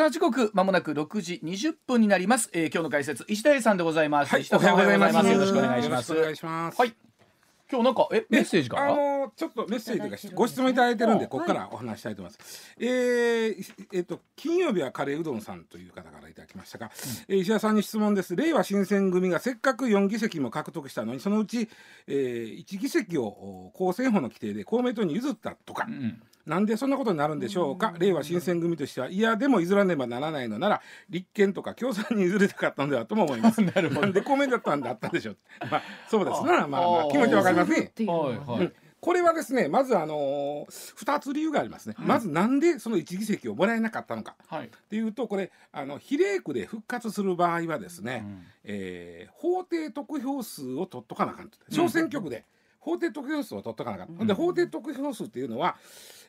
さあ時刻まもなく6時20分になります、えー、今日の解説石田さんでございます、はいおはようございます。よろしくお願いします。お願いします。はい。今日なんかえメッセージか？あらのちょっとメッセージというかご質問いただいてるんでここからお話したいと思います。えーえっと金曜日はカレーうどんさんという方からいただきましたが、えー石田さんに質問です。令和新選組がせっかく4議席も獲得したのにそのうち、えー、1議席をお公選法の規定で公明党に譲ったとか。うんなんでそんなことになるんでしょうか、令和新選組としてはいやでも譲らねばならないのなら立憲とか共産に譲りたかったのではとも思います。なるほど。で公明だったんだったんでしょう。まあそうです。なまあまああ気持ちわかりますね。はいはい、うん。これはですねまずあのー、2つ理由がありますね、まずなんでその1議席をもらえなかったのか。はい。っていうとこれあの比例区で復活する場合はですね、うん。えー法定得票数を取っとかなあかんと小選挙区で法定得票数を取っとかなあかん、ほん。で法定得票数っていうのは、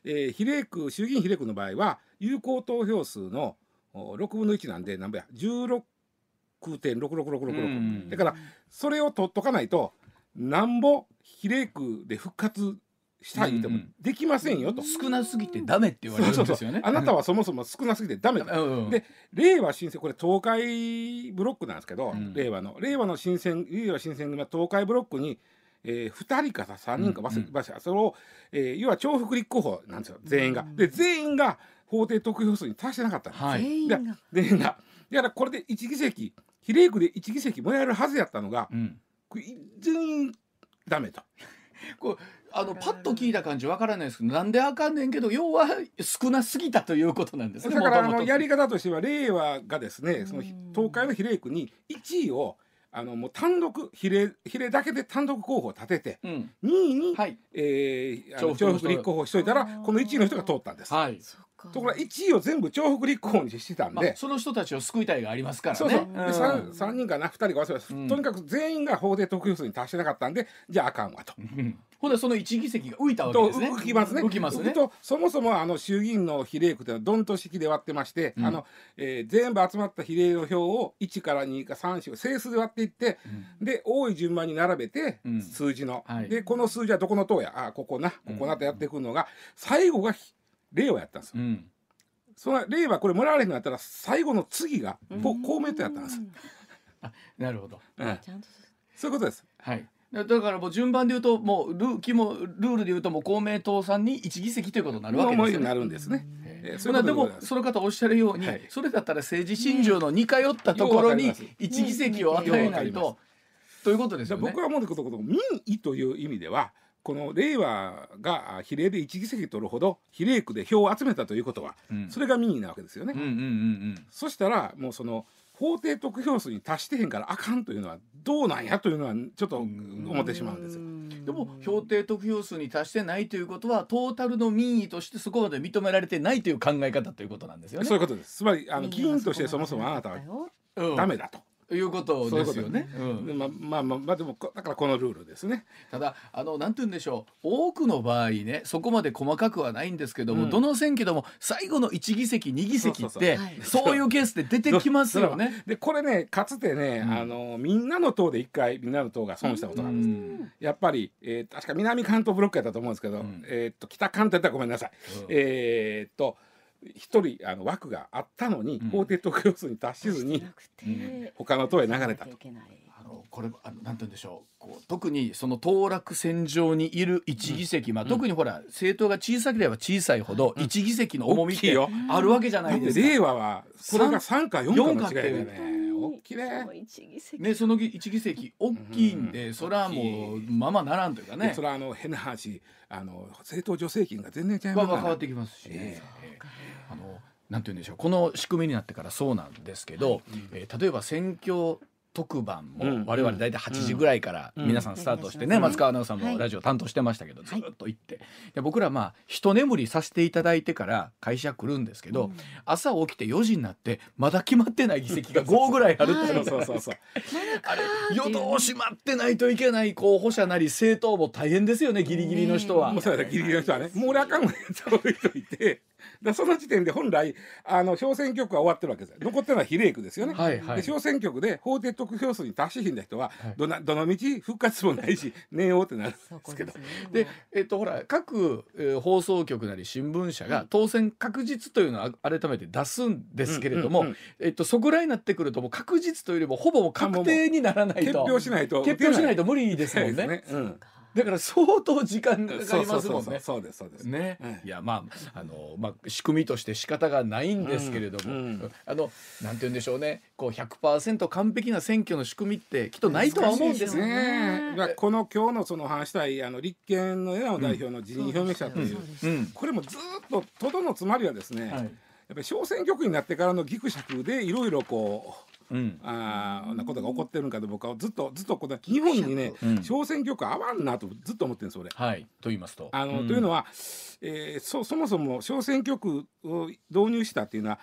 えー比例区衆議院比例区の場合は有効投票数のお6分の1なんで何ぼや16.66666、うん。だからそれを取っとかないとなんぼ比例区で復活したい言ってもできませんよと。少なすぎてダメって言われるんそうそうですよね。そうあなたはそもそも少なすぎてダメだうんで令和新選これ東海ブロックなんですけど、うん。令和の令和の新選令和新選組は東海ブロックに、えー、2人か3人か忘れうん。ました、それを、えー、要は重複立候補なんですよ全員が。で全員が法定得票数に達してなかったんです。はい。全員が。全員が。だからこれで1議席比例区で1議席もらえるはずやったのがうん。全員ダメと。こうあのパッと聞いた感じわからないですけどなんであかんねんけど要は少なすぎたということなんですねだからあのやり方としては令和がですねそのうん東海の比例区に1位をあのもう単独比例比例だけで単独候補を立ててうん。2位に、はい。えーあの重複立候補しといたらこの1位の人が通ったんです。はいところが1位を全部重複立候補にしてたんで、まあ、その人たちを救いたいがありますからね。そうそう。でん。3, 三人かな2人か忘れます、うん。とにかく全員が法定得票数に達してなかったんでじゃああかんわと。う んほんでその一議席が浮いたわけとですね。浮きますね。浮きますね。とそもそもあの衆議院の比例区というのはどんと式で割ってまして、うん。あのえー全部集まった比例の票を1から2か3四整数で割っていって、で多い順番に並べて、うん。数字の、はい。でこの数字はどこの党やあここなここなとやっていくのが、最後がひ令和やったんですよ。うん。その令和これもらわれへんのやったら最後の次がこうん公明党やったんです。なるほど。うんそういうことです。はい。だだからもう順番で言うともうルーキもルールで言うともう公明党さんに一議席ということになるわけですよね。なるんですね。えーそれはでもその方おっしゃるように、はいそれだったら政治信条の似通ったところに一議席を与えないようわと、ということですよね。僕は思うことこと民意という意味ではこの令和があ比例で1議席取るほど比例区で票を集めたということは、うんそれが民意なわけですよね。うんうんうんうん。そしたらもうその法定得票数に達してへんからあかんというのはどうなんやというのはちょっと思ってしまうんですよ。でも標定得票数に達してないということはトータルの民意としてそこまで認められてないという考え方ということなんですよね。そういうことです。つまりあの議員としてそもそもあなたはうんダメだと。いうことですよね。うん。でまあまあまあまあでもこだからこのルールですね。ただあのなんて言うんでしょう。多くの場合ねそこまで細かくはないんですけども、うん。どの選挙でも最後の1議席2議席ってそういうケースで出てきますよね。でこれねかつてね、うん。あのみんなの党で一回みんなの党が損したことがあるんです。うん。やっぱり、えー確か南関東ブロックやったと思うんですけど、うん。えーっと北関東やったらごめんなさい。うん。えーっと一人あの枠があったのに、うん。法定得票数に達しずになくて他の党へ流れたと。あのこれあのなんて言うんでしょう。こう特にその当落線上にいる一議席、まあ、特にほら政党が小さければ小さいほど一議席の重みってあるわけじゃないですか。令和はそれが3か4かの違いで四ね大きいね。一議席。ね、その一議席大きいんで、それはもうままならんというかね。でそれはあの変な話あの政党助成金が全然違いますから。変わってきますし、ええ。ーあのなんて言うんでしょう。この仕組みになってからそうなんですけど、えー例えば選挙特番うん。も我々大体8時ぐらいからうん。皆さんスタートしてね、うん。松川アナウンサーはい。もラジオ担当してましたけど、ずっと行って。で僕らまあ一眠りさせていただいてから会社来るんですけど、うん。朝起きて4時になってまだ決まってない議席が5 ぐらいあるっていう。そうそうそう。あれ夜通し待ってないといけない候補者なり政党も大変ですよねギリギリの人は。ギリギリの人はね。もう俺あかんもんやつ置いといて だその時点で本来あの小選挙区は終わってるわけです残ってるのは比例区ですよね。はいはい。で小選挙区で法定得票数に達しひんだ人は、はい。どなどの道復活もないし 念をってなるんそですけど。こですね。で、えっとほら各、えー放送局なり新聞社が当選確実というのをあ改めて出すんですけれども、えっとそこらになってくるともう確実というよりもほぼ確定にならない決と表しないと決表しないとと無理ですもんね。ね。うんだから相当時間がかかりますもんね。そうですそうです。ね、ええ。いやまああのまあ仕組みとして仕方がないんですけれども、うん。うん。あのなんて言うんでしょうね。こう100%完璧な選挙の仕組みってきっとないとは思うんですね。ね。まあこの今日のその話したいあの立憲の枝野代表の辞任表明者という、これもずっととどのつまりはですね、はい。やっぱり小選挙区になってからのぎくしゃくでいろいろこう。うん。あーなことが起こってるんかと僕はずっとずっとこの日本にね、うん。小選挙区合わんなとずっと思ってるんです俺。はいと言いますと。あのん。というのは、えーそそもそも小選挙区を導入したっていうのは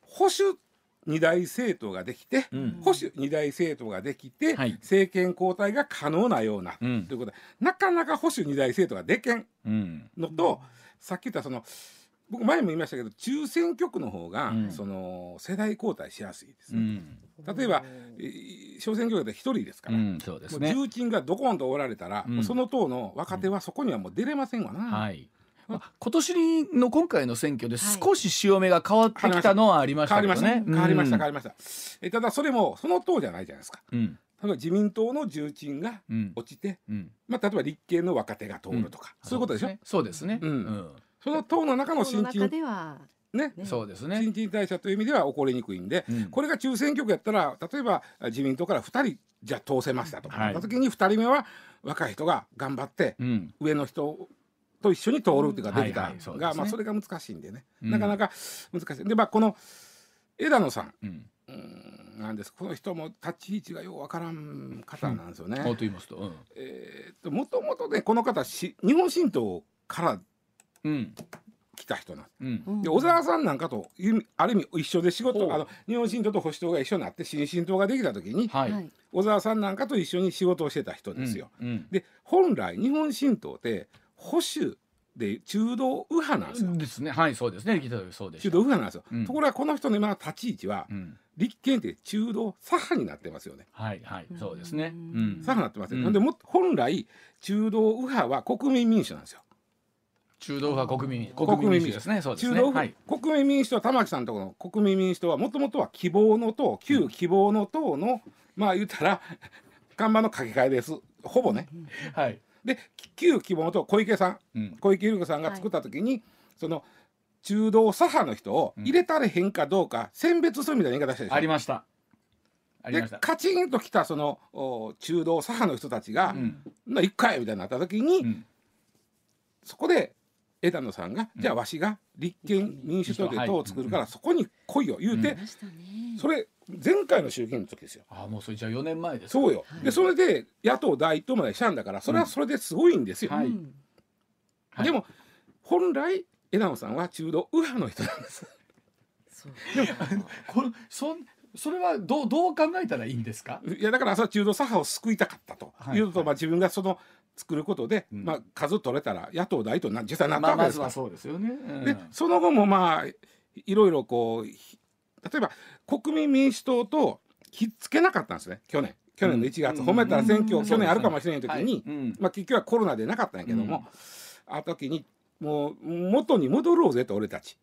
保守二大政党ができて、うん。保守二大政党ができて、はい。政権交代が可能なような、うん。ということでなかなか保守二大政党がでけんうん。のと、さっき言ったその僕前も言いましたけど中選挙区の方が、うん。その世代交代しやすいですね。うん。例えば、えー。小選挙区で一人ですから、うんそうですね。重鎮がドコンとおられたら、その党の若手はそこにはもう出れませんわな。はい。まあ今年の今回の選挙で少し潮目が変わってきたのはありまし変わりました、たけどね変わりました変うんわりました、えただそれもその党じゃないじゃないですか。うん。例えば自民党の重鎮がうん。落ちて、うん。まあ、例えば立憲の若手が通るとか、そういうことでしょ？そ,、そうですね。うんうんの党の中の新陳ではねね。そうですね。新陳代謝という意味では起こりにくいんで、うん。これが中選挙区やったら例えば自民党から2人じゃあ通せましたとか、はい。なった時に2人目は若い人が頑張ってうん。上の人と一緒に通るっていうかできたはいはいそうですね。が、まあ、それが難しいんでね、うん。なかなか難しい。でまあこの枝野さん。うん。うーんなんです。この人も立ち位置がようわからん方なんですよね。こうと言いますとうん。えーっともともとねこの方し日本新党からうん来た人なんです。うん。うん。で小沢さんなんかとある意味一緒で仕事あの日本新党と保守党が一緒になって新進党ができた時にはい。はい。小沢さんなんかと一緒に仕事をしてた人ですよ。うん。で本来日本新党って保守で中道右派なんですよ。ですね。はいそうですね。中道右派なんですよ。うん。ところがこの人の今の立ち位置はうん。立憲って中道左派になってますよね。はいはい。そうですね。ううん。ん左派になってますよ。うんなん。でも本来中道右派は国民民主なんですよ。中道派国民国国民民主主ですね。そうですね。はい。国民民主党玉木さんのところの国民民主党はもともとは希望の党旧希望の党の、まあ言ったら 看板の書き換えです。ほぼね。はい。で旧希望の党小池さん。うん。小池百合子さんが作った時に、その中道左派の人を入れたれへんかどうか選別するみたいな言い方したでしょ。ありました。ありでました。カチンときたそのお中道左派の人たちがうん「な一回」みたいになった時に、うん。そこで枝野さんが、じゃあわしが立憲民主党で党を作るから、そこに来いよ言うて、それ前回の衆議院の時ですよ。あもうそれじゃあ4年前ですそうよ、はい。でそれで野党第一党までしたんだからそれはそれですごいんですよ。はい。うん。はい。でも本来枝野さんは中道右派の人なんです。そう。これそんそれはどうどう考えたらいいんですか？いやだからそれは中道左派を救いたかったと。はい。いうのと、まあ、自分がその作ることで、うん。まあ、数取れたら野党第一党にな実際なったまあまわけですから。ずはそうですよね。うん。でその後もまあいろいろこうひ例えば国民民主党とひっつけなかったんですね。去年。去年の1月、うん褒めたら選挙、うん。去年あるかもしれない。時に、まあ、結局はコロナでなかったんやけども、あの時にもう元に戻ろうぜと俺たち。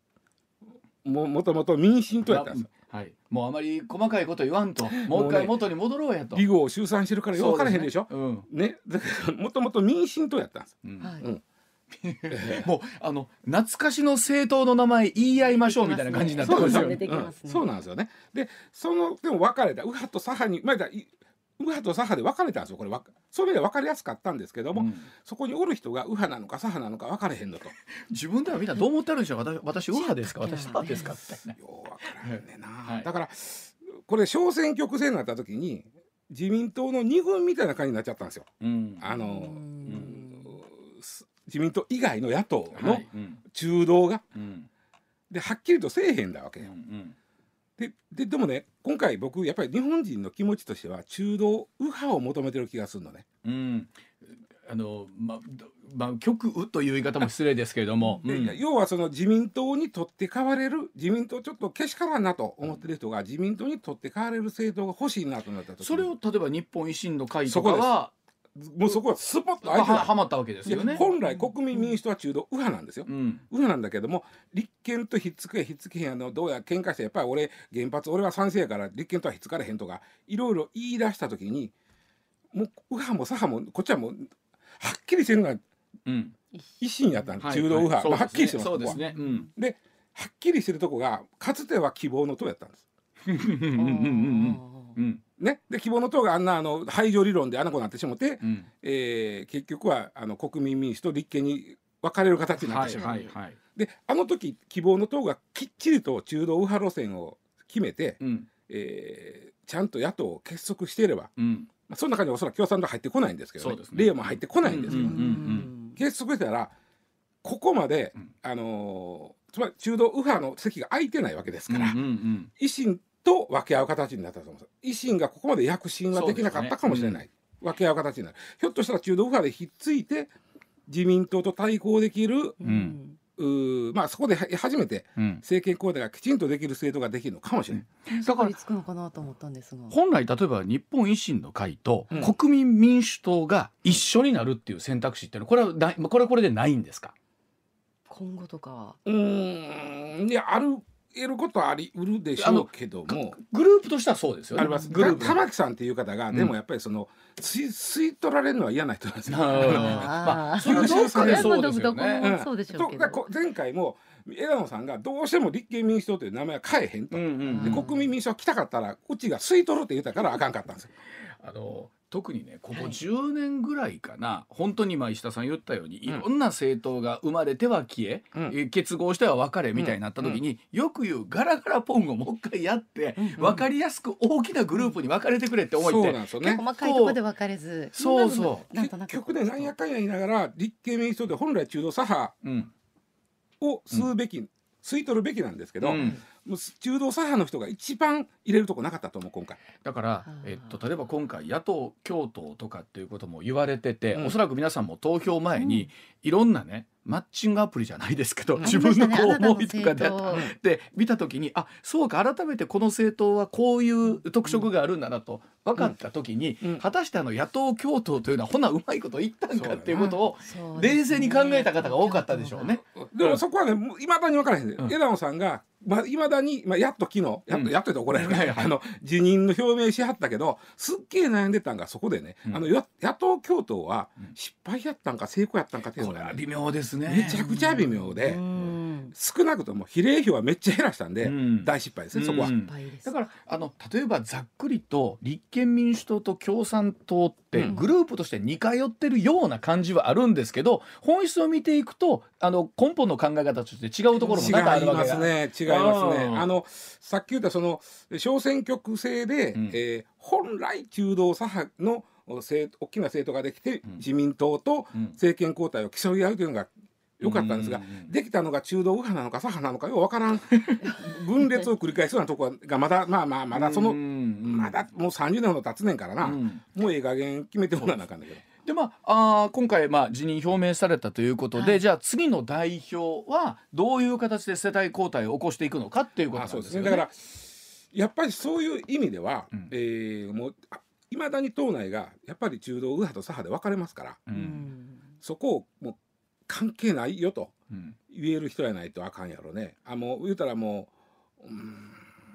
ももともと民進党やったんですよ。はい。もうあまり細かいこと言わんと。もう一回元に戻ろうやと。離合を集散してるからよく分からへんでしょ？うん。ね、だからもともと民進党やったんです。うん。はい。うん。もうあの懐かしの政党の名前言い合いましょうみたいな感じになってそうですよ、ますよねそうなんですよね。でそのでも分かれた。右派と左派にまあだい右派と左派で分かれたんですよこれわそういう意味では分かりやすかったんですけども、うん。そこにおる人が右派なのか左派なのか分かれへんのと。自分ではみんなどう思ってるんでしょう私私右派ですか？私左派ですかみたいなよう分からへんねんな、はい。だからこれ小選挙区制になった時に自民党の二軍みたいな感じになっちゃったんですよ。うん。あの、うん。す自民党以外の野党の中道が、うん。ではっきりとせえへんだわけうんうよ。んでででもね今回僕やっぱり日本人の気持ちとしては中道右派を求めてる気がするのね。うん。あのまどまあ極右という言い方も失礼ですけれども、でうん。要はその自民党に取って代われる自民党ちょっとけしからんなと思ってる人が自民党に取って代われる政党が欲しいなとなった時に。それを例えば日本維新の会とかはもうそこはスポッとは相手はまったわけですよね。本来国民民主党は中道右派なんですよ。うん。右派なんだけども立憲とひっつけひっつけへん。あのどうや喧嘩してやっぱり俺原発俺は賛成やから立憲とはひっつかれへん。とかいろいろ言い出した時にもう右派も左派もこっちはもうはっきりしてるのがうん。維新やったん。中道右派、まあはっきりしてますそうですね。うん。ではっきりしてるとこがかつては希望の党やったん。です。うん。うんうんうんうんね、で希望の党があんなあの排除理論であの子になってしもて、うん。えー結局はあの国民民主と立憲に分かれる形になっはいてしまう。はいはい。であの時希望の党がきっちりと中道右派路線を決めて、うん。えーちゃんと野党を結束していれば、うん。まあ、その中にはおそらく共産党入ってこないんですけど、ね。すね。も入ってこないんですけど、うんうん結束してたらここまで、うん。あのーつまり中道右派の席が空いてないわけですから、うん。うん。維新と分け合う形になったと思うんです。維新がここまで躍進はできなかったかもしれない、分け合う形になる。ひょっとしたら中道右派でひっついて自民党と対抗できるん。うーまあそこでは初めてうん。政権交代がきちんとできる政党ができるのかもしれない、だからつくのかなと思ったんですが。本来例えば日本維新の会とうん。国民民主党が一緒になるっていう選択肢っていうのはこれはないこれはこれでないんですか？今後とかは。うーん。いやある得ることはありうるでしょうけども。グループとしてはそうですよね。あります。グループ。た玉木さんっていう方が、うんでもやっぱりその吸い吸い取られるのは嫌な人なんですよ。まあそれはどっかでそうですよね。うん。そうでしょう前回も枝野さんがどうしても立憲民主党という名前は変えへんと、でうん国民民主党来たかったらうちが吸い取るって言ったからあかんかったんですよ。あの特にねここはい。10年ぐらいかな、本当に今石田さん言ったようにいうん。ろんな政党が生まれては消え、うん。え結合しては別れみたいになった時に、よく言うガラガラポンをもう一回やって、分かりやすく大きなグループに分かれてくれって思いって、そうなんですよね。細かいところで分かれず。そう。そうなんとなく。結局ねなんやかんや言いながら立憲民主党で本来中道左派うん。を吸うべき、吸い取るべきなんですけど、うん。もう中道左派の人が一番入れるとこなかったと思う今回。だからえっと、例えば今回野党共闘とかっていうことも言われてて、うん。おそらく皆さんも投票前に、うん。いろんなねマッチングアプリじゃないですけど、うん。自分のこう思いとかで。あなたの政で見た時にあそうか改めてこの政党はこういう特色があるんだなと分かった時に、うん。果たしてあの野党共闘というのはほなうまいこと言ったんかっていうことを冷静に考えた方が多かったでしょうね。。でもそこはねいまだに分からへん。で、うん。枝野さんがまいまだに、まあ、やっと昨日やっと、うん。やっと言って怒られる、はいはい。あの辞任の表明しはったけどすっげえ悩んでたんがそこでね、うん。あのよ野党共闘はうん。失敗やったんか成功やったんかっていうのがねこれは微妙ですね。めちゃくちゃ微妙で、うん。少なくとも比例票はめっちゃ減らしたんで、うん。大失敗ですね、そこは。だからあの例えばざっくりと立憲民主党と共産党ってうん。グループとして似通ってるような感じはあるんですけど本質を見ていくとあの根本の考え方として違うところも違い多々あるわけがますね違いますね。うん。あのさっき言ったその小選挙区制で、うん。えー本来中道左派の政大きな政党ができて、うん。自民党とうん。政権交代を競い合うというのが良かったんですが、できたのが中道右派なのか左派なのかようわからん。分裂を繰り返すようなところがまだまあまあまだその、まだもう30年ほど経つねんからな、うん。もうええ加減決めてもらわなあかんだけど。でまああー今回まあ辞任表明されたということで、はい。じゃあ次の代表はどういう形で世代交代を起こしていくのかっていうことなんですすね。だからやっぱりそういう意味では、うん。えーもういまだに党内がやっぱり中道右派と左派で分かれますからううんん。そこをもう関係ないよとうん。言える人やないとあかんやろね。あもう言うたらもううん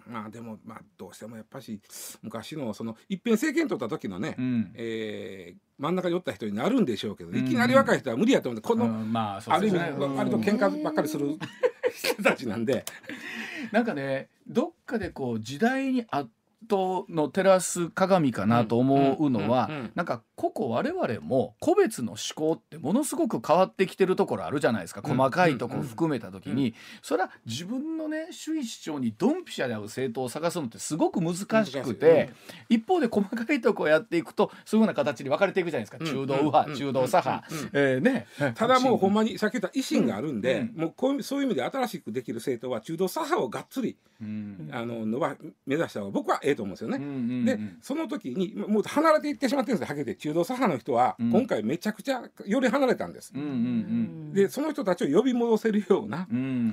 まあでもまあどうしてもやっぱし昔のその一遍政権取った時のね、うん。えー真ん中におった人になるんでしょうけど、うん。いきなり若い人は無理やと思うんでこの、うん。まあそうある意味割と喧嘩ばっかりする 人たちなんで。なんかねどっかでこう時代に圧倒の照らす鏡かなと思うのは、うんなんか個々我々も個別の思考ってものすごく変わってきてるところあるじゃないですか、うん細かいところ含めた時に、うそれは自分のね主義主張にドンピシャで合う政党を探すのってすごく難しくて、一方で細かいとこやっていくとそういうふうな形に分かれていくじゃないですか、うん。中道右派、うん。中道左派、うんえーね。ただもうほんま、まにさっき言った維新があるんで、うん。もうこういうそういう意味で新しくできる政党は中道左派をがっつりうんあののば目指した方が僕はええと思うんですよね。うんうんうんでその時にもう離れていってしまってるんですよはっきり言って中中道左派の人はうん。今回めちゃくちゃより離れたんです。うんうんでその人たちを呼び戻せるような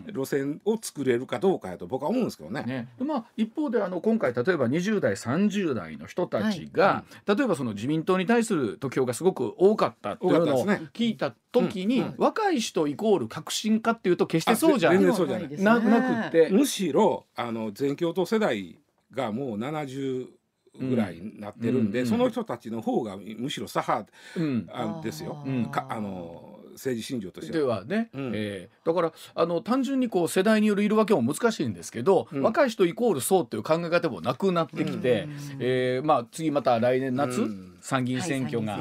路線を作れるかどうかやと僕は思うんですけどね。ね、でまあ一方であの今回例えば20代30代の人たちが、例えばその自民党に対する得票がすごく多かったっていうのを聞いた時に、うん。うん。若い人イコール革新家っていうと決してそうじゃない。ななくって、むしろあの全共闘世代がもう70ぐらいになってるんで、うん。その人たちの方がむしろ左派うん、あですよ、うんかあの政治信条としてでは。はね、うん。えーだからあの単純にこう世代による色分けも難しいんですけど、うん。若い人イコールそうっていう考え方もなくなってきて、うん。えーまあ、次また来年夏、うん。参議院選挙が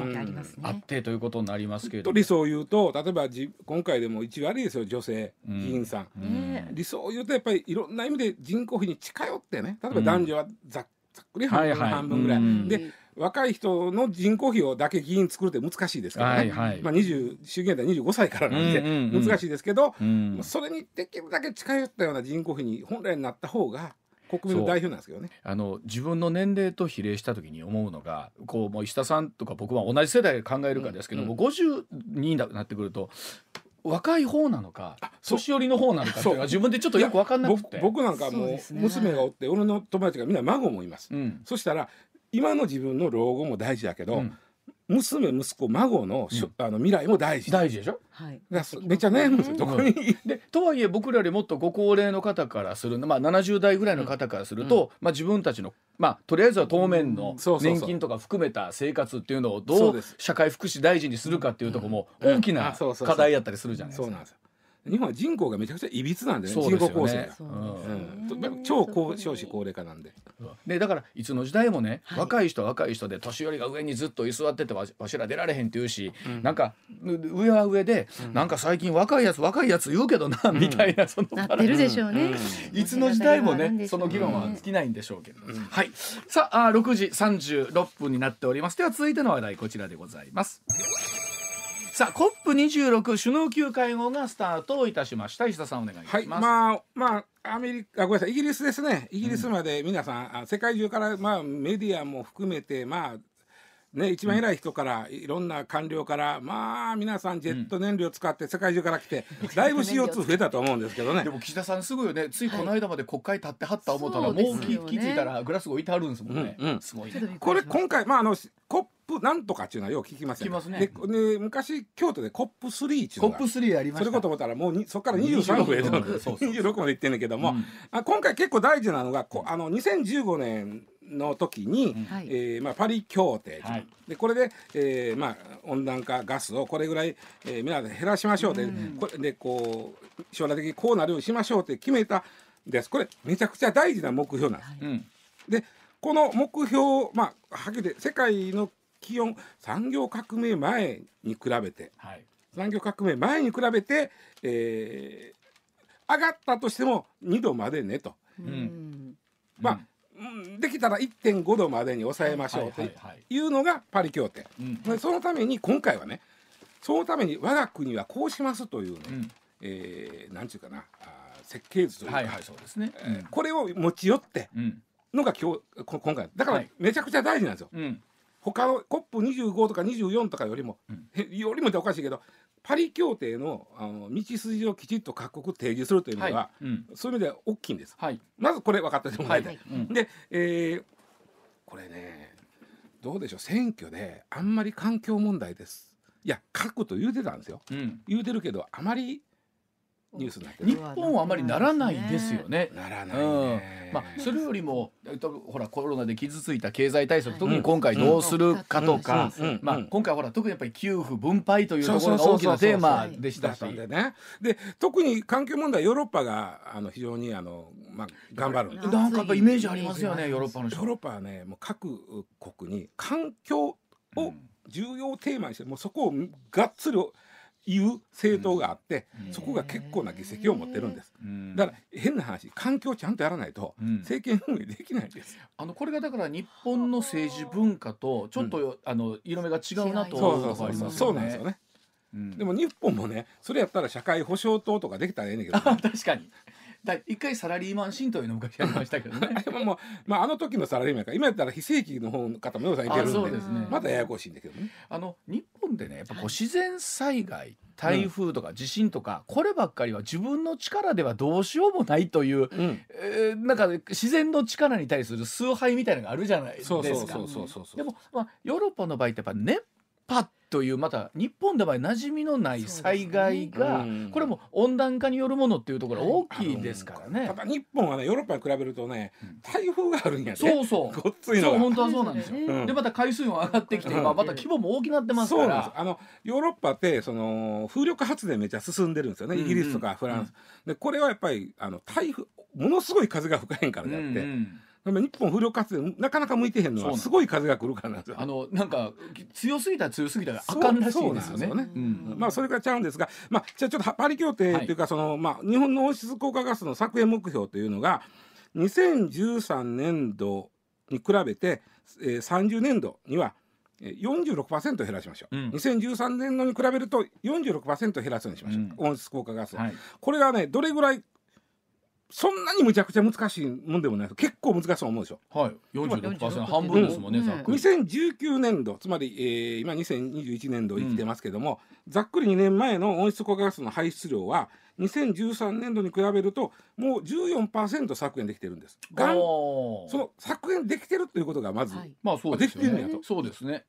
あってということになりますけれど理想を言うと例えばじ今回でも1割ですよ女性うん。議員さん。ね。理想を言うとやっぱりいろんな意味で人口比に近寄ってね例えば男女はざっざっくり半分,、ぐらい、うん。で若い人の人口比をだけ議員作るって難しいですからね、はいはい。まあ、20衆議院では25歳からなんでうんうんうん。難しいですけど、うん。それにできるだけ近寄ったような人口比に本来になった方が国民の代表なんですけどね。あの自分の年齢と比例した時に思うのがこうもう石田さんとか僕は同じ世代で考えるかですけども、うん50になってくると若い方なのか年寄りの方なのかっていうのは自分でちょっとよく分かんなくて。僕僕なんかもうそうですね。娘がおって俺の友達がみんな孫もいます。うん。そしたら今の自分の老後も大事だけど、うん。娘息子孫のしょ、あの未来も大事。だ大事でしょ？はい。めっちゃ悩むんですよ、どこに、でとはいえ僕らよりもっとご高齢の方からするまあ、70代ぐらいの方からすると、まあ、自分たちの、まあ、とりあえずは当面の年金とか含めた生活っていうのをどう社会福祉大事にするかっていうところもうん。大きな課題やったりするじゃないですか。そうなんですよ日本は人口がめちゃくちゃいびつなんでねそうですよね。人口構成が、超高少子高齢化なんで。でだからいつの時代もね、はい。若い人は若い人で年寄りが上にずっと居座っててわわしら出られへんって言うし、うん。なんかう上は上で、なんか最近若いやつ若いやつ言うけどな、みたいなそのなってるでしょうね。いつの時代もねその議論は尽きないんでしょうけど、はい。さああ6時36分になっております。では続いての話題こちらでございますさあ COP26 首脳級会合がスタートいたしました。石田さんお願いします、はいまあまあアメリカあごめんなさい。イギリスですね。イギリスまで皆さん、あ世界中からまあメディアも含めてまあね、一番偉い人からいろんな官僚からまあ皆さんジェット燃料使って世界中から来て、だいぶ CO2 増えたと思うんですけどね。でも岸田さんすごいよね。ついこの間まで国会立ってはった思ったら、もう気気づいたらグラスゴー置いてあるんですもんね、うんうん。すごいこれ今回まああのコップなんとかっていうのはよく聞きますよ聞きますね。でで昔京都でコップ3っていうのがコップ3ありました。それこそ思ったらもうにそこから23増えてる26そうそう26までいってんねんけども、うん。あ今回結構大事なのがこあの2015年の時に、はい。えーまあ、パリ協定、はい。でこれで、えーまあ、温暖化ガスをこれぐらい、えー、皆で減らしましょうって、これでこう将来的にこうなるようにしましょうって決めたんです。これめちゃくちゃ大事な目標なんです。うんでこの目標まあはっきり言って世界の気温産業革命前に比べて。はい。産業革命前に比べて、えー上がったとしても2度までねと、うん。まあうん。できたら1.5度までに抑えましょうとはいはいはいい。うのがパリ協定、うん。でそのために今回はねそのために我が国はこうしますというね、うん。えーなんていうかな設計図というか、はいはいそうですね、えーこれを持ち寄ってうん。のが今日こ今回。だからはい。めちゃくちゃ大事なんですよ。うん他の COP25 とか24とかよりも、うんへよりもっておかしいけどパリ協定のあの道筋をきちっと各国提示するという意味では、はいうんそういう意味では大きいんです。はいまずこれ分かっててもらいたい。で、えーこれねどうでしょう選挙であんまり環境問題です。いや書くと言うてたんですよ。うん言うてるけどあまりニュースになって日る。本はあまりならないですよね。ならないうん。ね。まあ、それよりもえっとほらコロナで傷ついた経済対策特に今回どうするかとかまあ今回ほら特にやっぱり給付分配というところが大きなテーマでしたでね。で特に環境問題ヨーロッパがあの非常にあのまあ頑張るんです。なんかやっぱイメージありますよねヨーロッパの人。ヨーロッパはねもう各国に環境を重要テーマにしてもうそこをがっつり言う政党があって、うん。そこが結構な議席を持ってるんです。うん。だから変な話環境をちゃんとやらないとうん。政権運営できないんです。あのこれがだから日本の政治文化とちょっと、あの色目が違うなと思うところありますよね。ですよ。ね。うん。でも日本もねそれやったら社会保障党とかできたらええねんけど、あ 確かに。だ一回サラリーマン新というの昔やりましたけどね。でももう、まあ、あの時のサラリーマンやから今やったら非正規の方の方もようさんいけるんあでそうですね。またややこしいんだけどね。あの日本でねやっぱこう自然災害台風とか地震とか、こればっかりは自分の力ではどうしようもないという、うん、えーなんか自然の力に対する崇拝みたいなのがあるじゃないですか。でも、まあ、ヨーロッパの場合ってやっぱ熱波というまた日本では馴染みのない災害が、ねうんこれも温暖化によるものっていうところが大きいですからね。ただ日本はねヨーロッパに比べるとねうん台風があるんやね。そうそう。ごっついのが。そう本当はそうなんですよ。うんでまた海水温上がってきて、うんまあ、また規模も大きくなってますかそうなん。あのヨーロッパってその風力発電めっちゃ進んでるんですよね、イギリスとかフランス、でこれはやっぱりあの台風ものすごい風が吹かへんからであって、うんうん日本風力発電なかなか向いてへんのはす。ごい風が来るからなんですよ。あのなんか強すぎたら強すぎたらあかんらしいですよね。まあそれからちゃうんですが、まあ、じゃあちょっとパリ協定というか、そのまあ、日本の温室効果ガスの削減目標というのが2013年度に比べて、えー、30年度にはえー46%減らしましょう、うん。2013年度に比べると46%減らすようにしましょう、うん。温室効果ガスを、はい。これがねどれぐらいそんなにむちゃくちゃ難しいもんでもない結構難しいと思うでしょはい。四十六パーセント半分ですもんね。うんざっくり2019年度つまり、えー今2021年度生きてますけども、ざっくり2年前の温室効果ガスの排出量は2013年度に比べるともう14%削減できてるんです。がその削減できてるということがまずはいまあそうですよねできてるんやとそうですね。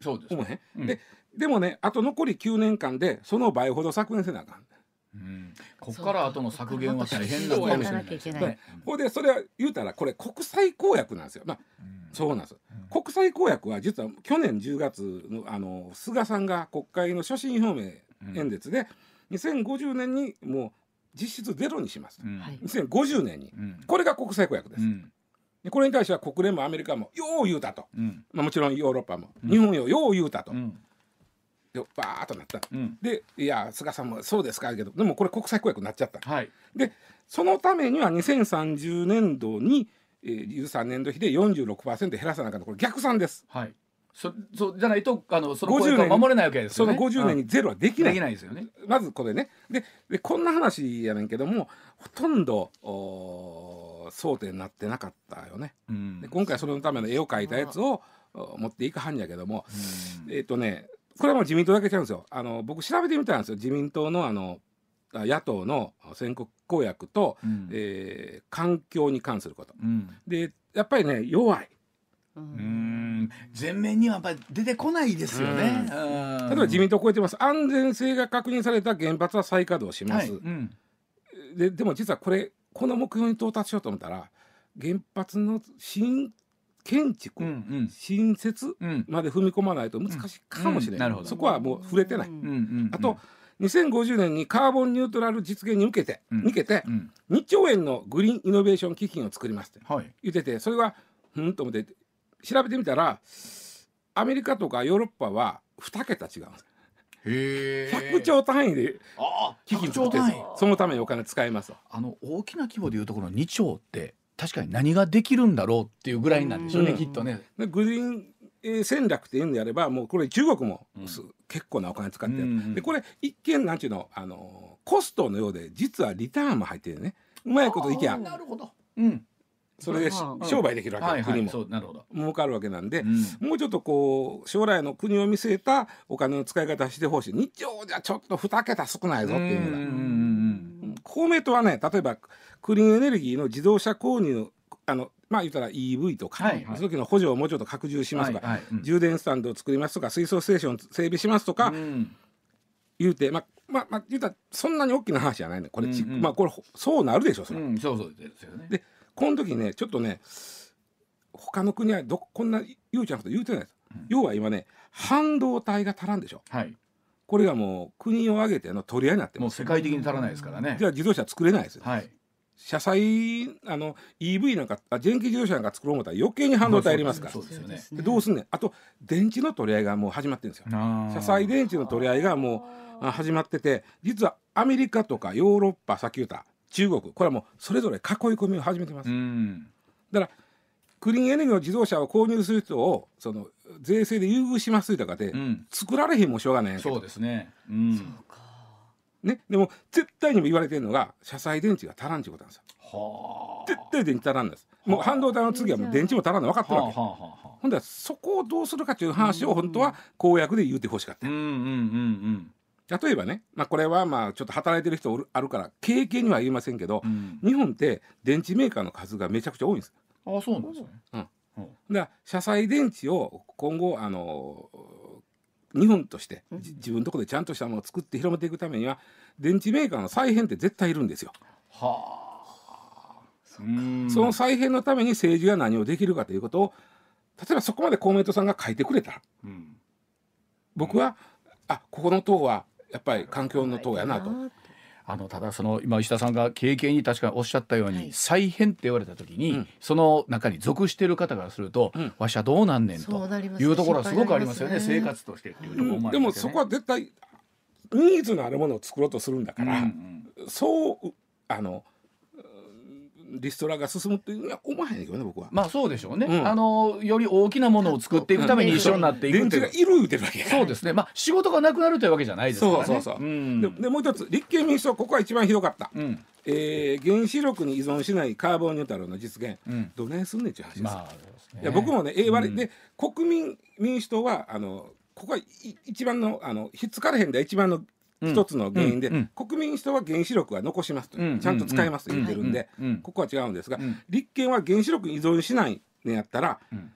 そうです思えへん、うんででもねあと残り9年間でその倍ほど削減せなあかん。うん。ここから後の削減は大変なそうかもしれないですやらなきゃいけないね。ほいでそれは言うたらこれ国際公約なんですよ。まあそうなんです。うん。国際公約は実は去年10月のあの菅さんが国会の所信表明演説で、2050年にもう実質ゼロにします、うん。はい。2050年に。うん。これが国際公約です、これに対しては国連もアメリカもよう言うたと、うん。まあ、もちろんヨーロッパも、うん。日本よよう言うたと、うんでバーッとなった。うん。でいや菅さんもそうですかけどでもこれ国際公約になっちゃった。はい。でそのためには2030年度に、えー、13年度比で46%減らさなあかんと。これ逆算です。はい。そそうじゃないとあのその50公約は守れないわけですそのよね。50年にゼロはできない。できないですよね。まずこれね。ででこんな話やねんけどもほとんどおー争点になってなかったよね。うん。で今回それのための絵を描いたやつをお持っていかはんやけども、うん。えっ、とねこれはもう自民党だけちゃうんですよ。あの僕調べてみたんですよ自民党のあのあ野党の選挙公約と、うんえー環境に関すること。うんでやっぱりね弱い。ううんん前面にはやっぱり出てこないですよね。例例えば自民党を超えてます安全性が確認された原発は再稼働します。はいうんででも実はこれこの目標に到達しようと思ったら原発の新建築、新設うん。まで踏み込まないと難しいかもしれない、そこはもう触れてない、あと2050年にカーボンニュートラル実現に向けて、うん。向けてうん。2兆円のグリーンイノベーション基金を作ります。ってはい。言っててそれはうんと思って調べてみたらアメリカとかヨーロッパは2桁違うんです。へえ。100兆単位であ基金100作ってそのためにお金使います。あの大きな規模でいうところの2兆って確かに何ができるんだろうっていうぐらいなんでしょうね、うんきっとね。でグリーンえー戦略っていうんであればもうこれ中国もうんす結構なお金使ってる、うんうんでこれ一見なんちゅうのあのコストのようで実はリターンも入ってるねうまいこといきゃあーなるほど。うん。それでしうん商売できるわけ、はいはい。国もなるほど。儲かるわけなんで、うんもうちょっとこう将来の国を見据えたお金の使い方してほしい日兆じゃちょっと2桁少ないぞっていうのが、うんうんうん公明党はね例えばクリーンエネルギーの自動車購入あのまあ言ったら EV とか、はいはい。その時の補助をもうちょっと拡充しますとか、はいはい。うん。充電スタンドを作りますとか水素ステーション整備しますとかうん。言うて、まあまあまあ言うたらそんなに大きな話じゃないねこれ、ちうんうん。まあこれそうなるでしょそれ、うんそうそうですよね。でこの時ねちょっとね他の国はどこんな悠長なこと言うてないです、うん。要は今ね半導体が足らんでしょ。はい。これがもう国を挙げての取り合いになってますもう世界的に足らないですからねじ。ゃあ自動車作れないですよ、はい。車載あの EV なんかあ電気自動車なんか作ろう思ったら余計に半導体いりますからそうですよね。でどうすんねんあと電池の取り合いがもう始まってるんですよ車載電池の取り合いがもうあ始まってて実はアメリカとかヨーロッパさっき言った中国これはもうそれぞれ囲い込みを始めてます、うん。だからクリーンエネルギーの自動車を購入する人をその税制で優遇しますとかで、うん。作られへんもしょうがないんやけ。どそうですね。うん。そうか。ね、でも絶対にも言われてるのが車載電池が足らんっていうことなんですよ。はあ。絶対電池足らんです。もう半導体の次はもう電池も。足らんの分かってるわけ、はあはあはあほんでそこをどうするかという話を本当は公約で言うてほしかった。うんうんうん。例えばね、まあ、これはまあちょっと働いてる人おるあるから経験には言いませんけどう、ん。日本って電池メーカーの数がめちゃくちゃ多いんですあそうなんですね。うん。うん。だから車載電池を今後あの日本としてうん。じ自分のところでちゃんとしたものを作って広めていくためには電池メーカーの再編って絶対いるんですよ。はあ。うんその再編のために政治が何をできるかということを例えばそこまで公明党さんが書いてくれたらうん。僕は、あここの党はやっぱり環境の党やなと。あのただその今石田さんが経験に確かにおっしゃったように、はい。再編って言われた時に、うん。その中に属している方からすると、うん。わしはどうなんねんとそうなりますいうところはすごくありますよね心配になり生活としてっていうところもあでもりますよね。そこは絶対ニーズのあるものを作ろうとするんだから、うんそうあのうんリストラが進むっていうのは思わへんけどね僕は。まあそうでしょうね、うん。あのより大きなものを作っていくために一緒になっていく電っていう。池がいる言うてるわけそうですね。まあ仕事がなくなるというわけじゃないですからね。そうそうそう。うん。ででもう一つ立憲民主党ここは一番ひどかった、うん。えー原子力に依存しないカーボンニュートラルの実現。うん。どないすんねんっていう話です、まあね。いや僕もね、えー割うん。で国民民主党はあのここはい一番のあのひっつかれへんで一番の一つの原因で、国民民主党は原子力は残しますと、う。ん。ちゃんと使いますと言ってるんで、うん。ここは違うんですが、うん。立憲は原子力に依存しないねやったらうん。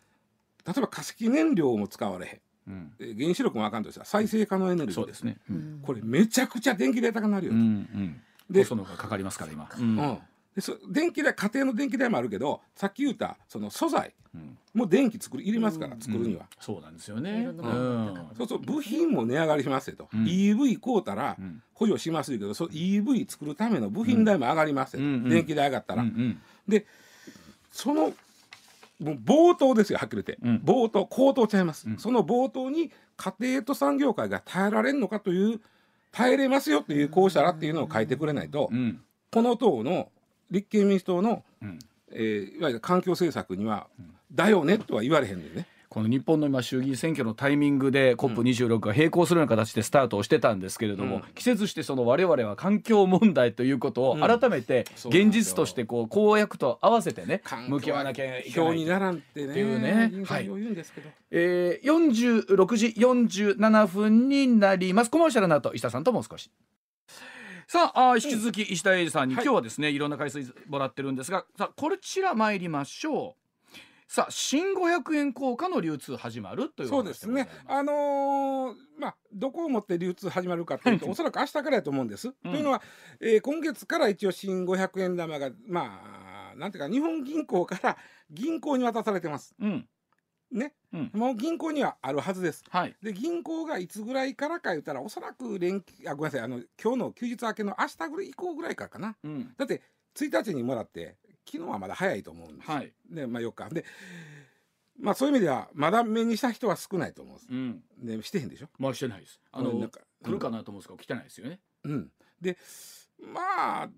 例えば化石燃料も使われへん。うん。えー原子力もあかんとしたら再生可能エネルギーそうですね、うん。うん。これめちゃくちゃ電気代高くなるよ、うん。うん。ででその方がかかりますから今、うん。うんでそ電気代家庭の電気代もあるけどさっき言ったその素材うん。も電気作るいりますから、うん。作るには、そうなんですよね。いろんそうそう部品も値上がりしますよと、うん。EV 買うたらうん。補助しますけどそ EV 作るための部品代も上がりますよ、うんうん電気代上がったら、うんうん。そのもう冒頭ですよはっきり言って、うん。冒頭口頭ちゃいます、うん。その冒頭に家庭と産業界が耐えられるのかという耐えれますよっていうこうしたらっていうのを書いてくれないと、うん。この党の立憲民主党の、うん。えーいわゆる環境政策には、だよねとは言われへんねんね。この日本の今衆議院選挙のタイミングで COP26 が並行するような形でスタートをしてたんですけれども、うん。季節してその我々は環境問題ということをうん。改めて現実としてこう公約と合わせてね向き合わなきゃいけない表にならんってねっていうね議員さんよう言うんですけど、えー、46時47分になります。コマーシャルの後石田さんともう少しさああー引き続き石田英二さんに、はい。今日はですねいろんな回数もらってるんですがさあこちら参りましょう。さあ新500円硬貨の流通始まるというそうですね。あのーまあどこをもって流通始まるかというと、はい。おそらく明日からやと思うんです。うん。というのは、えー今月から一応新500円玉がまあなんていうか日本銀行から銀行に渡されてます。うんね、うん。もう銀行にはあるはずです。はい。で銀行がいつぐらいからか言ったらおそらく連休あごめんなさい。あの今日の休日明けの明日ぐらい以降ぐらいからかな。うん。だって1日にもらって昨日はまだ早いと思うんです。はい。でまあ4日でまあそういう意味ではまだ目にした人は少ないと思うんです。うん。ねしてへんでしょ？まあしてないです。あのなんか来るかなと思うんですけど来てないですよね。うん、でまあ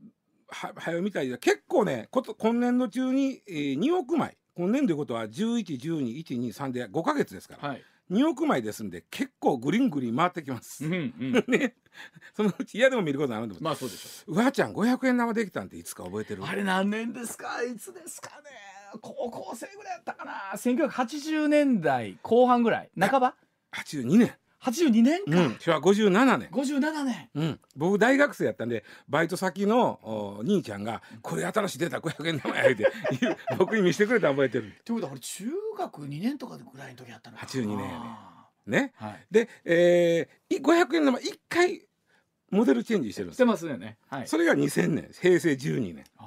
は早みたいで結構ねこと今年度中に、えー、2億枚今年度ということは11121213で5か月ですから、はい。2億枚ですんで結構グリングリン回ってきます。うんうん。ね。そのうち嫌でも見ることになるんです。まあそうでしょう。わちゃん500円玉できたんっていつか覚えてる？あれ何年ですか？いつですかね？高校生ぐらいやったかな？1980年代後半ぐらい。半ば ?82 年。82年か、うん。昭和57年。57年。うん、僕大学生やったんでバイト先のお兄ちゃんが「これ新しい出た500円玉や」言うて僕に見せてくれたの覚えてる。ということは俺中学2年とかぐらいの時やったのか。な82年やね。ね。はい。で、えー、い500円玉1回モデルチェンジしてるんですしてますよね。はい。それが2000年。平成12年。あ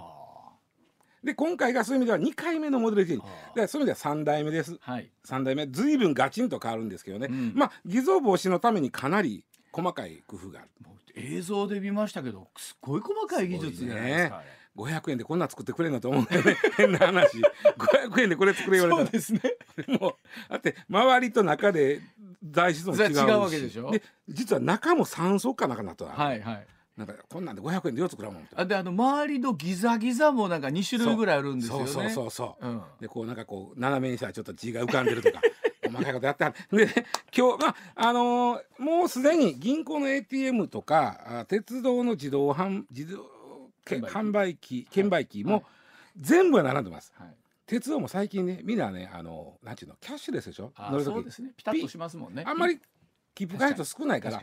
で今回がそういう意味では2回目のモデルチェンジーだからそういう意味では3代目です。はい。3代目随分ガチンと変わるんですけどね、うん。まあ偽造防止のためにかなり細かい工夫がある。映像で見ましたけどすごい細かい技術じゃないですか、あれ。500円でこんなん作ってくれんのと思うよね。変な話。500円でこれ作れ言われたらそうですね。もうだって周りと中で材質も違うし。違うわけでしょ。実は中も3層か中なとは、はいはいなんかこんなんで500円でよう作らんもんあであの周りのギザギザもなんか2種類ぐらいあるんですよね。そうそうそうそう。うん。でこうなんかこう斜めにしたらちょっと字が浮かんでるとか細かいことやってはる。で今日まああのーもうすでに銀行の ATM とかあ鉄道の自動販自動販売機券売機もはい。全部は並んでます、はい。鉄道も最近ねみんなねあのなんていうのキャッシュレスでしょ？乗る時。あそうですね。ピタッとしますもんね。あんまり切符買い人少ないから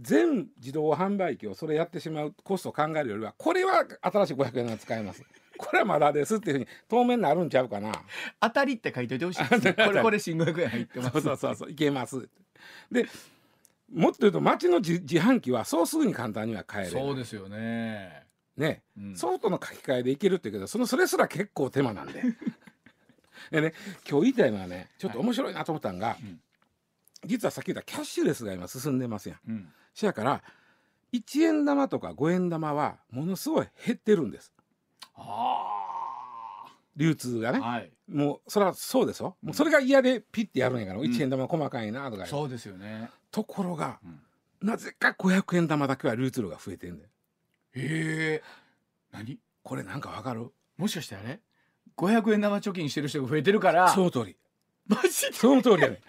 全自動販売機をそれやってしまうコストを考えるよりはこれは新しい500円が使えます。これはまだですっていうふうに当面なるんちゃうかな。当たりって書いといてほしい。ですねこれこれ新500円入ってますそうそうそうそう。いけます。でもっと言うと町の自自販機はそうすぐに簡単には買えるそうですよね。ね、うん。ソフトの書き換えでいけるって言うけどそのそれすら結構手間なんで。でね今日言いたいのはねちょっと面白いなと思ったんが、うん実はさっき言ったキャッシュレスが今進んでますやん。うん。しやから1円玉とか5円玉はものすごい減ってるんです。あ。流通がね、あはい。もうそれはそうですよもうそれが嫌でピッてやるんやから、ん。1円玉細かいなとか、そうですよね。ところが、うん。なぜか500円玉だけは流通量が増えてんだよ。へえ。何？これなんかわかる？もしかしてあれ？500円玉貯金してる人が増えてるから。その通り。マジで？その通りやね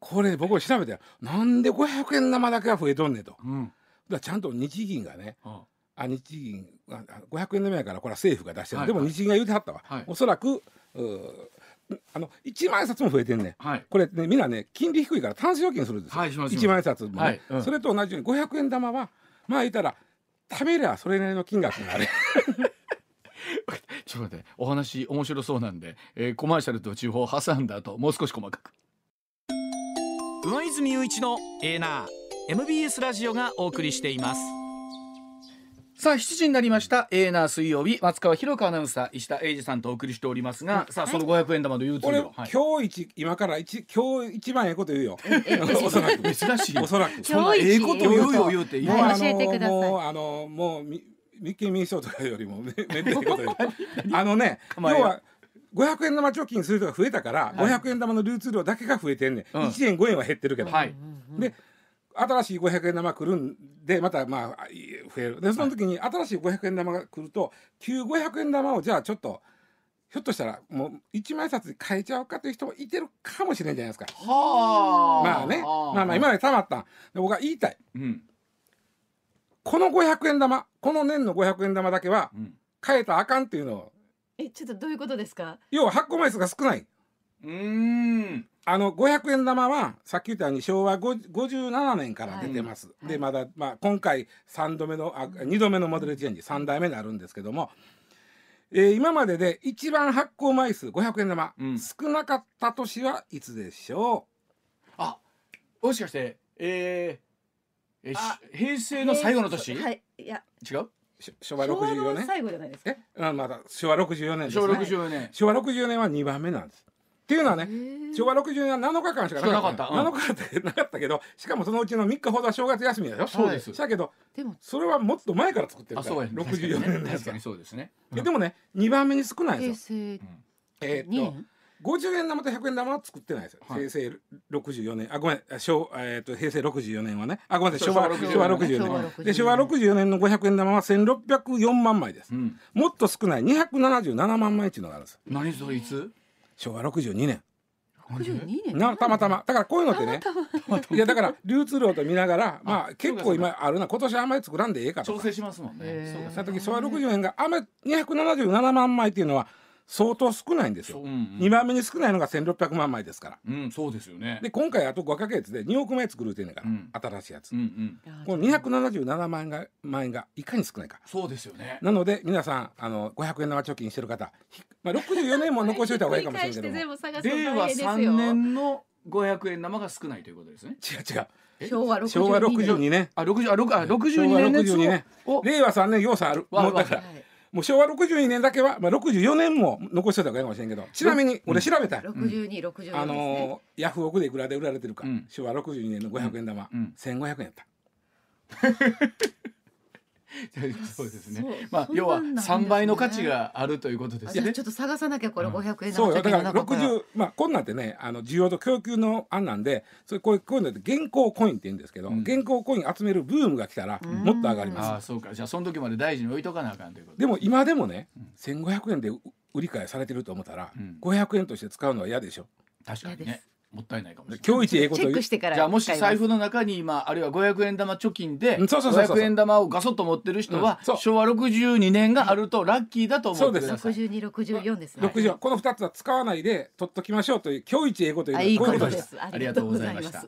これ僕調べたよ。なんで500円玉だけが増えとんねんと。うん。らちゃんと日銀がねああ日銀ああ500円玉やからこれは政府が出してる、はい。でも日銀が言うてはったわ、はい。おそらくあの1万円札も増えてんねん。はい。これねみんなね金利低いからタンス預金するんですよ、はいします1万円札もね、はい。うん。それと同じように500円玉はまあ言ったら貯めりゃそれなりの金額があれちょっと待ってお話面白そうなんで、えーコマーシャルと地方を挟んだ後もう少し細かく上泉雄一のエーナー MBS ラジオがお送りしています。さあ7時になりました。エーナー水曜日松川博香アナウンサー石田英二さんとお送りしておりますが、さあその500円玉の流通俺、量、はい。今日一今から一今日一番ええこと言うよ。おそらく珍しいおそらくそんなええこと言うよ言うてもうあはい教えてくださいのもうあのもうみ立憲民主党とかよりもめめでたいこと言うあのね要は500円玉貯金する人が増えたから、はい。500円玉の流通量だけが増えてんねん、うん。1円5円は減ってるけど、はい。で新しい500円玉来るんでまたまあい増える。でその時に新しい500円玉が来ると旧500円玉をじゃあちょっとひょっとしたらもう1枚札に変えちゃおうかという人もいてるかもしれんじゃないですか。はまあね。まあまあ今までたまったん。で僕は言いたい。うん。この500円玉この年の500円玉だけはうん。変えたらあかんっていうのをえちょっとどういうことですか？要は発行枚数が少ない。うーん。あの500円玉はさっき言ったように昭和5 57年から出てます、はい。でまだ、まあ、今回3度目のあ2度目のモデルチェンジ3代目になるんですけども、えー今までで一番発行枚数500円玉、うん。少なかった年はいつでしょあもしかしてえー、え平成の最後の年、はいいや。違う？昭和昭和64年？の最後じゃないですか。え？あまだ昭和64年です、ね、昭和64年。昭和64年は2番目なんです。っていうのはね昭和60年は7日間しかなかった。しかなかった。7日間なかったけどしかもそのうちの3日ほどは正月休みだよ。そうです。だけどでもそれはもっと前から作ってるからあそうや64年のやつは確かにそうですね。えでもね2番目に少ないん平ですよ。成えーっ2と年？50円玉と100円玉は作ってないですよ、はい。平成64年。あごめん。あ昭、えーっと平成64年はね。あごめんなさい。昭和昭和64昭和64昭和年。64で昭和64年の500円玉は1604万枚です、うん。もっと少ない。277万枚っていうのがあるんです何それいつ？昭和62年。62年。なたまたま。だからこういうのってね。いやだから流通量と見ながらまあ結構今あるな。今年あんまり作らんでええかとか調整しますもんね。その時昭和60年があんまり277万枚っていうのは相当少ないんですよ。そう、うん2番目に少ないのが1600万枚ですから。うん、うん、そうですよね。で今回あと5か月で2億枚作るってんねんから、うん。新しいやつ、うんうん。この277万が枚がいかに少ないか。そうですよねなので皆さんあの500円玉貯金してる方、ひまあ、64年も残しておいた方がいいかもしれんけど令和 大変ですよ。3年の500円玉が少ないということですね。違うえ？昭和62年。昭和62年。あ六十あ六あ六十昭和二年のやつ62年を令和3年要素ある。わもうだから。はいもう昭和62年だけは、まあ、64年も残してた方がいいかもしれんけどちなみに俺調べた。よ、62、64ですね。あのーヤフオクでいくらで売られてるか、うん。昭和62年の500円玉、うん。1500円やった そうですね。まあ要は三倍の価値があるということですね。ちょっと探さなきゃこれうん。500円そうよだからの中から。60まあこんなんてねあの需要と供給の案なんでそれこういうこういうのって現行コインって言うんですけど、うん。現行コイン集めるブームが来たらうん。もっと上がります。ああそうか。じゃあその時まで大事に置いとかなあかんということでも今でもね1500円でう売り買いされてると思ったら、うん。500円として使うのは嫌でしょ。確かにねもったいないかもしれない。今日一英語とチェいうックしてからじゃあもし財布の中に今あるいは500円玉貯金でうんそうそうそうそう。500円玉をガソッと持ってる人はうん昭和62年があるとラッキーだと思ってください。62、64ですね。60この2つは使わないで取っときましょうという今日一英語というのあ、いいこはこういうこととですです。ありがとうございました。